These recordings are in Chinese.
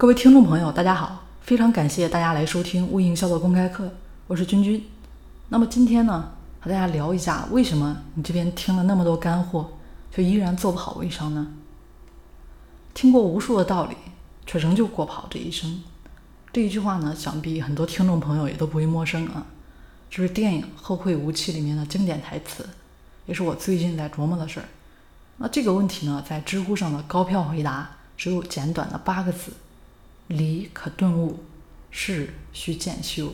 各位听众朋友，大家好！非常感谢大家来收听微营销的公开课，我是君君。那么今天呢，和大家聊一下，为什么你这边听了那么多干货，却依然做不好微商呢？听过无数的道理，却仍旧过不好这一生。这一句话呢，想必很多听众朋友也都不会陌生啊。这是电影《后会无期》里面的经典台词，也是我最近在琢磨的事儿。那这个问题呢，在知乎上的高票回答只有简短的八个字。理可顿悟，事需渐修。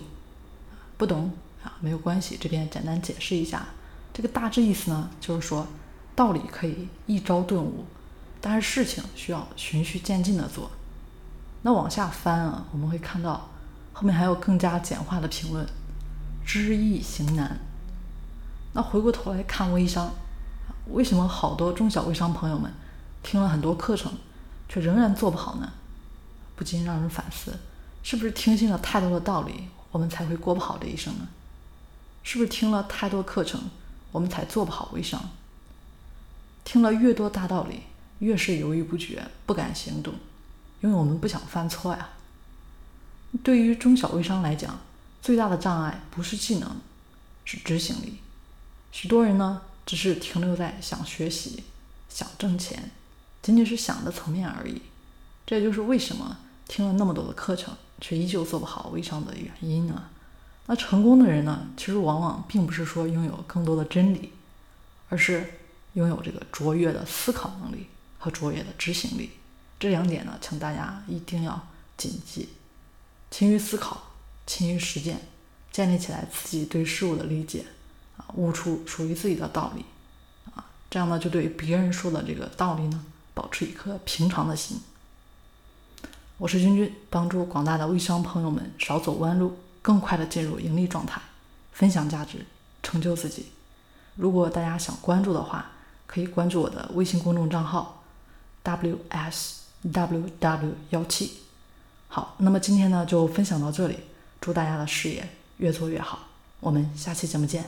不懂啊，没有关系，这边简单解释一下。这个大致意思呢，就是说道理可以一朝顿悟，但是事情需要循序渐进的做。那往下翻啊，我们会看到后面还有更加简化的评论：知易行难。那回过头来看微商，为什么好多中小微商朋友们听了很多课程，却仍然做不好呢？不禁让人反思，是不是听信了太多的道理，我们才会过不好这一生呢？是不是听了太多课程，我们才做不好微商？听了越多大道理，越是犹豫不决，不敢行动，因为我们不想犯错呀。对于中小微商来讲，最大的障碍不是技能，是执行力。许多人呢，只是停留在想学习、想挣钱，仅仅是想的层面而已。这也就是为什么。听了那么多的课程，却依旧做不好微商的原因呢？那成功的人呢？其实往往并不是说拥有更多的真理，而是拥有这个卓越的思考能力和卓越的执行力。这两点呢，请大家一定要谨记：勤于思考，勤于实践，建立起来自己对事物的理解啊，悟出属于自己的道理啊，这样呢，就对别人说的这个道理呢，保持一颗平常的心。我是君君，帮助广大的微商朋友们少走弯路，更快的进入盈利状态，分享价值，成就自己。如果大家想关注的话，可以关注我的微信公众账号 wsww 幺七。好，那么今天呢就分享到这里，祝大家的事业越做越好，我们下期节目见。